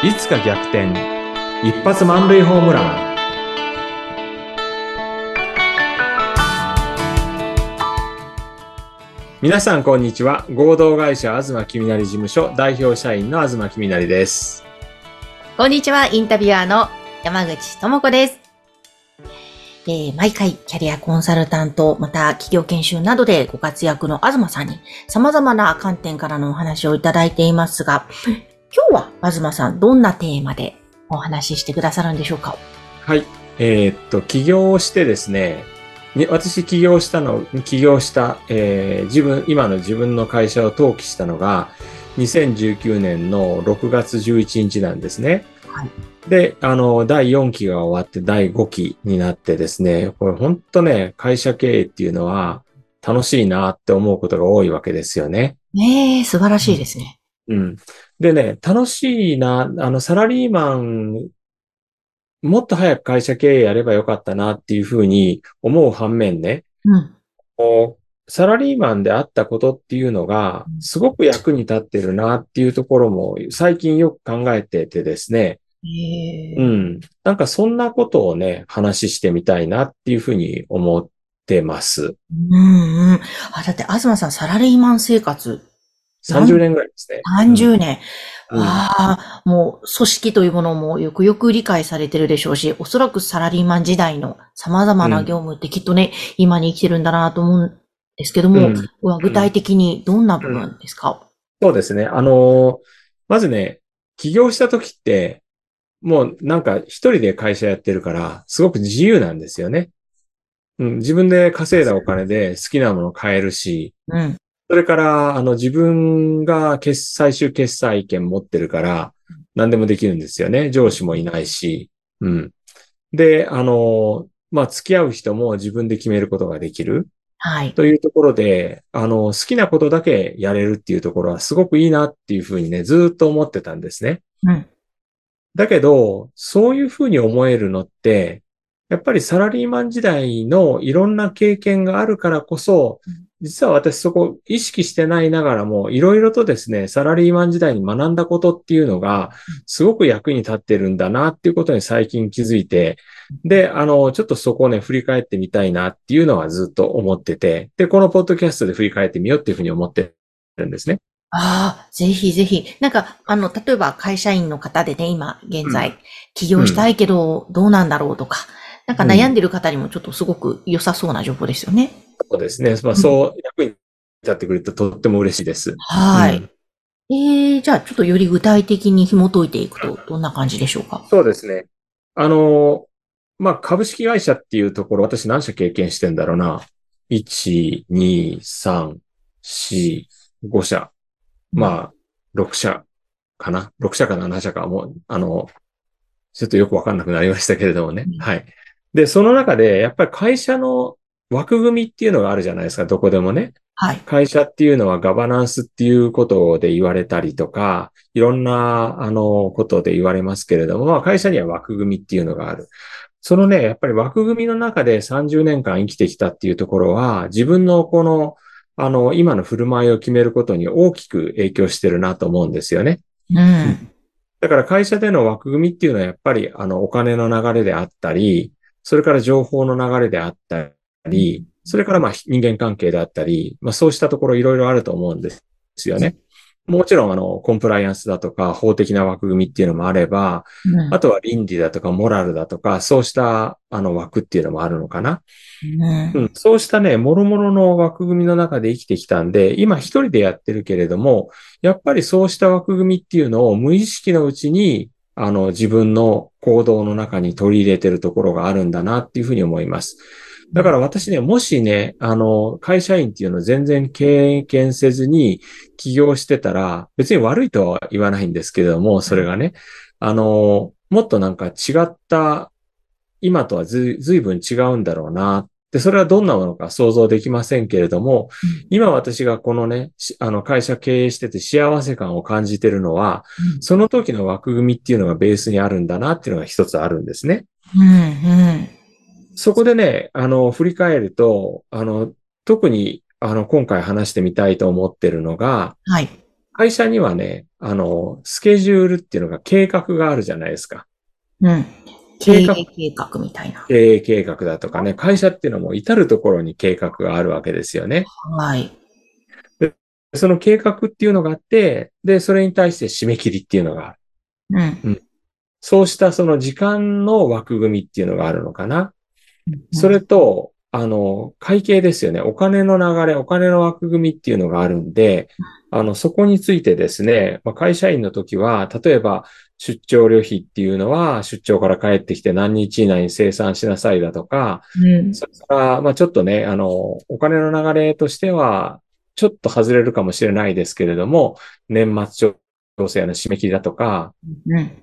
いつか逆転。一発満塁ホームラン。皆さんこんにちは。合同会社東きみなり事務所代表社員の東きみなりです。こんにちは、インタビュアーの山口智子です。えー毎回、キャリアコンサルタント、また企業研修などでご活躍の東さんに様々な観点からのお話をいただいていますが、今日は東さん、どんなテーマでお話ししてくださるんでしょうか？はいえーっと起業してですねに私起業したの起業した、えー自分今の自分の会社を登記したのが2019年の6月11日なんですね。はいで、あの、第4期が終わって第5期になってですね、これ本当ね、会社経営っていうのは楽しいなって思うことが多いわけですよね。ねえ、素晴らしいですね。うん。でね、楽しいな、あの、サラリーマン、もっと早く会社経営やればよかったなっていうふうに思う反面ね、うん。こうサラリーマンであったことっていうのがう、んすごく役に立ってるなっていうところも最近よく考えててですね、えーうん。なんかそんなことをね、話してみたいなっていうふうに思ってます。うんうん。あ、だって東さん、サラリーマン生活30年ぐらいですね。30年。うんああ、もう組織というものもよくよく理解されてるでしょうし、おそらくサラリーマン時代の様々な業務ってきっとね、今に生きてるんだなと思うんですけども、うんは具体的にどんな部分ですか、そうですね。あのーまずね、起業した時って、もうなんか一人で会社やってるから、すごく自由なんですよね。うん、自分で稼いだお金で好きなものを買えるし、うん、それから、あの、自分が決最終決済権持ってるから、何でもできるんですよね。上司もいないし。うん。で、あの、まあ、付き合う人も自分で決めることができるはい。というところで、あの、好きなことだけやれるっていうところはすごくいいなっていうふうにね、ずーっと思ってたんですね。うん、だけど、そういうふうに思えるのって、やっぱりサラリーマン時代のいろんな経験があるからこそうん、実は私そこ意識してないながらも、いろいろとですね、サラリーマン時代に学んだことっていうのが、すごく役に立ってるんだなっていうことに最近気づいて、で、あの、ちょっとそこをね、振り返ってみたいなっていうのはずっと思ってて、で、このポッドキャストで振り返ってみようっていうふうに思ってるんですね。ああ、ぜひぜひ。なんか、あの、例えば会社員の方でね、今、現在、起業したいけど、どうなんだろうとか、なんか悩んでる方にもちょっとすごく良さそうな情報ですよね。そうですね。まあ、そう役に立ってくれるととっても嬉しいです。はい。うんえー、じゃあちょっとより具体的に紐解いていくとどんな感じでしょうか？そうですね。あの、まあ、株式会社っていうところ、私何社経験してんだろうな。1、2、3、4、5社。まあ、6社かな。6社か7社か。もう、あの、ちょっとよくわかんなくなりましたけれどもねうん。はい。で、その中で、やっぱり会社の枠組みっていうのがあるじゃないですか。どこでもね。はい。会社っていうのはガバナンスっていうことで言われたりとか、いろんな、あの、ことで言われますけれども、まあ、会社には枠組みっていうのがある。そのね、やっぱり枠組みの中で30年間生きてきたっていうところは、自分のこの、あの、今の振る舞いを決めることに大きく影響してるなと思うんですよね。うん。だから会社での枠組みっていうのはやっぱりあのお金の流れであったり、それから情報の流れであったり、それからまあ人間関係であったり、まあそうしたところいろいろあると思うんですよね。もちろんあのコンプライアンスだとか法的な枠組みっていうのもあれば、うんあとは倫理だとかモラルだとか、そうしたあの枠っていうのもあるのかな。うんうん、そうしたね、諸々の枠組みの中で生きてきたんで、今一人でやってるけれども、やっぱりそうした枠組みっていうのを無意識のうちに、あの、自分の行動の中に取り入れてるところがあるんだなっていうふうに思います。だから私ね、もしね、あの、会社員っていうのを全然経験せずに起業してたら、別に悪いとは言わないんですけれども、それがね、あの、もっとなんか違った、今とはずずいぶん違うんだろうな。で、それはどんなものか想像できませんけれども、今私がこのね、しあの会社経営してて幸せ感を感じてるのは、その時の枠組みっていうのがベースにあるんだなっていうのが一つあるんですね。うん。うん。そこでね、あの、振り返ると、あの、特に、あの、今回話してみたいと思ってるのが、はい。会社にはね、あの、スケジュールっていうのが計画があるじゃないですか。うん。経営計画みたいな。経営計画だとかね、会社っていうのも至るところに計画があるわけですよね。はい。その計画っていうのがあって、で、それに対して締め切りっていうのがある。うん。そうしたその時間の枠組みっていうのがあるのかな。それと、あの、会計ですよね。お金の流れ、お金の枠組みっていうのがあるんで、あの、そこについてですね、まあ、会社員の時は、例えば、出張旅費っていうのは、出張から帰ってきて何日以内に生産しなさいだとか、うん。それから、まあ、ちょっとね、あの、お金の流れとしては、ちょっと外れるかもしれないですけれども、年末調整の締め切りだとか、うん。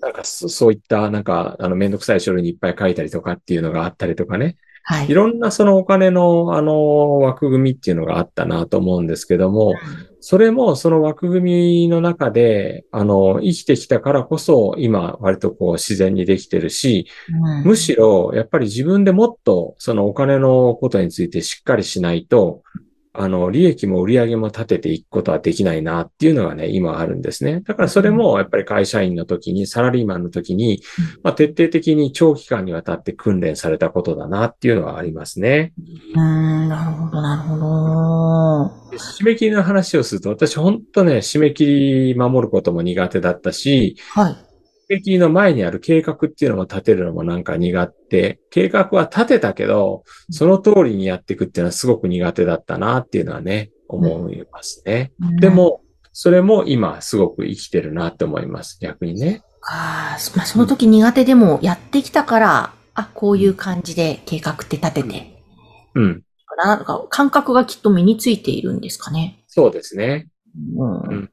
なんかそそういった、なんか、あの、めんどくさい書類にいっぱい書いたりとかっていうのがあったりとかね。はいい。ろんなそのお金の、あの、枠組みっていうのがあったなと思うんですけども、それもその枠組みの中で、あの、生きてきたからこそ、今、割とこう自然にできてるし、うんむしろ、やっぱり自分でもっと、そのお金のことについてしっかりしないと、あの、利益も売り上げも立てていくことはできないなっていうのがね、今あるんですね。だからそれも、やっぱり会社員の時に、サラリーマンの時に、まあ、徹底的に長期間にわたって訓練されたことだなっていうのはありますね。うーん、なるほど、なるほど。で締め切りの話をすると、私本当ね、締め切り守ることも苦手だったし、はい。締め切りの前にある計画っていうのも立てるのもなんか苦手。計画は立てたけど、その通りにやっていくっていうのはすごく苦手だったなっていうのはね、思いますね。でも、それも今すごく生きてるなって思います。逆にね。か、まあ、その時苦手でもやってきたから、あ、こういう感じで計画って立てて、うん。なんか感覚がきっと身についているんですかね。そうですね。うん。うん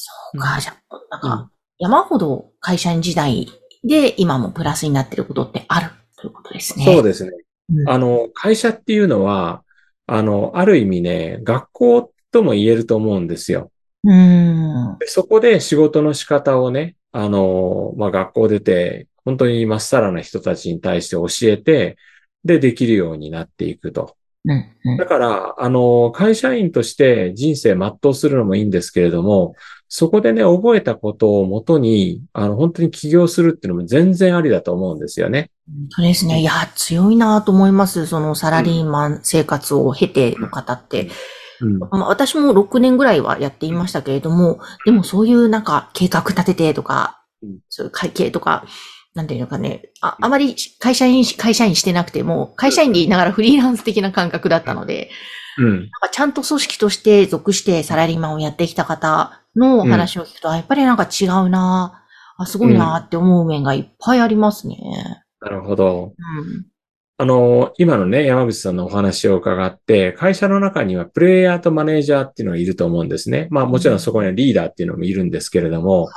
そうか、じゃあ、なんうんか、山ほど会社員時代で今もプラスになってることってあるということですね。そうですね。うんあの、会社っていうのは、あの、ある意味ね、学校とも言えると思うんですよ。うん。でそこで仕事の仕方をね、あの、まあ、学校出て、本当にまっさらな人たちに対して教えて、で、できるようになっていくと。だから、あの、会社員として人生全うするのもいいんですけれども、そこでね、覚えたことをもとに、あの、本当に起業するっていうのも全然ありだと思うんですよね。そうですね。いや、強いなと思います。そのサラリーマン生活を経ての方って。うん。まあ、私も6年ぐらいはやっていましたけれども、でもそういうなんか計画立ててとかうん、そういう会計とか、なんていうのかね、あ、あまり会社員し、会社員してなくても、会社員で言いながらフリーランス的な感覚だったので、うん。なんかちゃんと組織として属してサラリーマンをやってきた方の話を聞くと、あやっぱりなんか違うなあ、すごいなって思う面がいっぱいありますね。なるほど。うん。あの、今のね、山口さんのお話を伺って、会社の中にはプレイヤーとマネージャーっていうのがいると思うんですね。まあもちろんそこにはリーダーっていうのもいるんですけれども、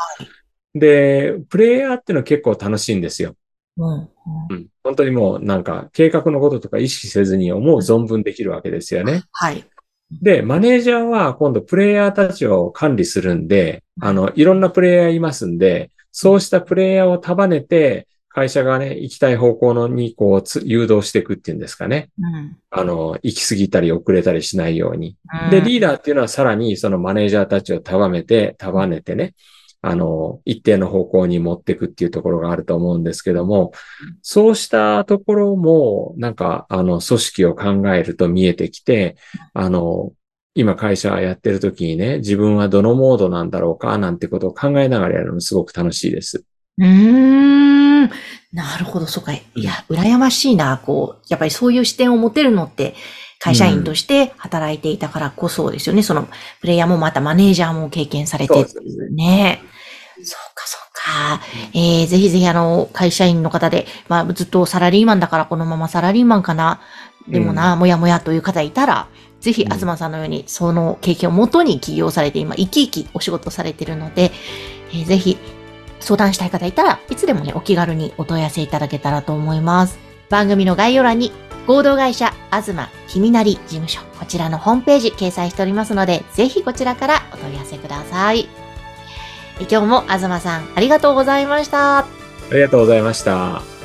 で、プレイヤーっていうのは結構楽しいんですよ。うん。うんうん。本当にもうなんか計画のこととか意識せずに思う存分できるわけですよね。はい。で、マネージャーは今度プレイヤーたちを管理するんで、あの、いろんなプレイヤーいますんで、そうしたプレイヤーを束ねて、会社がね、行きたい方向のにこうつ誘導していくっていうんですかね。うん。あの、行き過ぎたり遅れたりしないように。うんで、リーダーっていうのはさらにそのマネージャーたちを束ねて、束ねてね、あの、一定の方向に持っていくっていうところがあると思うんですけども、そうしたところも、なんか、あの、組織を考えると見えてきて、あの、今会社やってる時にね、自分はどのモードなんだろうか、なんてことを考えながらやるのすごく楽しいです。うーん。なるほど、そうか。いや、羨ましいな。こう、やっぱりそういう視点を持てるのって、会社員として働いていたからこそですよね。その、プレイヤーもまたマネージャーも経験されてっていうね。そうか、そうか。えー、ぜひぜひあの、会社員の方で、まあ、ずっとサラリーマンだからこのままサラリーマンかな。でもな、もやもやという方いたら、ぜひ、うん東さんのように、その経験をもとに起業されて、今、生き生きお仕事されているので、えーぜひ、相談したい方いたらいつでもね、お気軽にお問い合わせいただけたらと思います。番組の概要欄に、合同会社、東きみなり事務所、こちらのホームページ掲載しておりますので、ぜひこちらからお問い合わせください。今日も東さん、ありがとうございました。ありがとうございました。